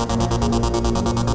Música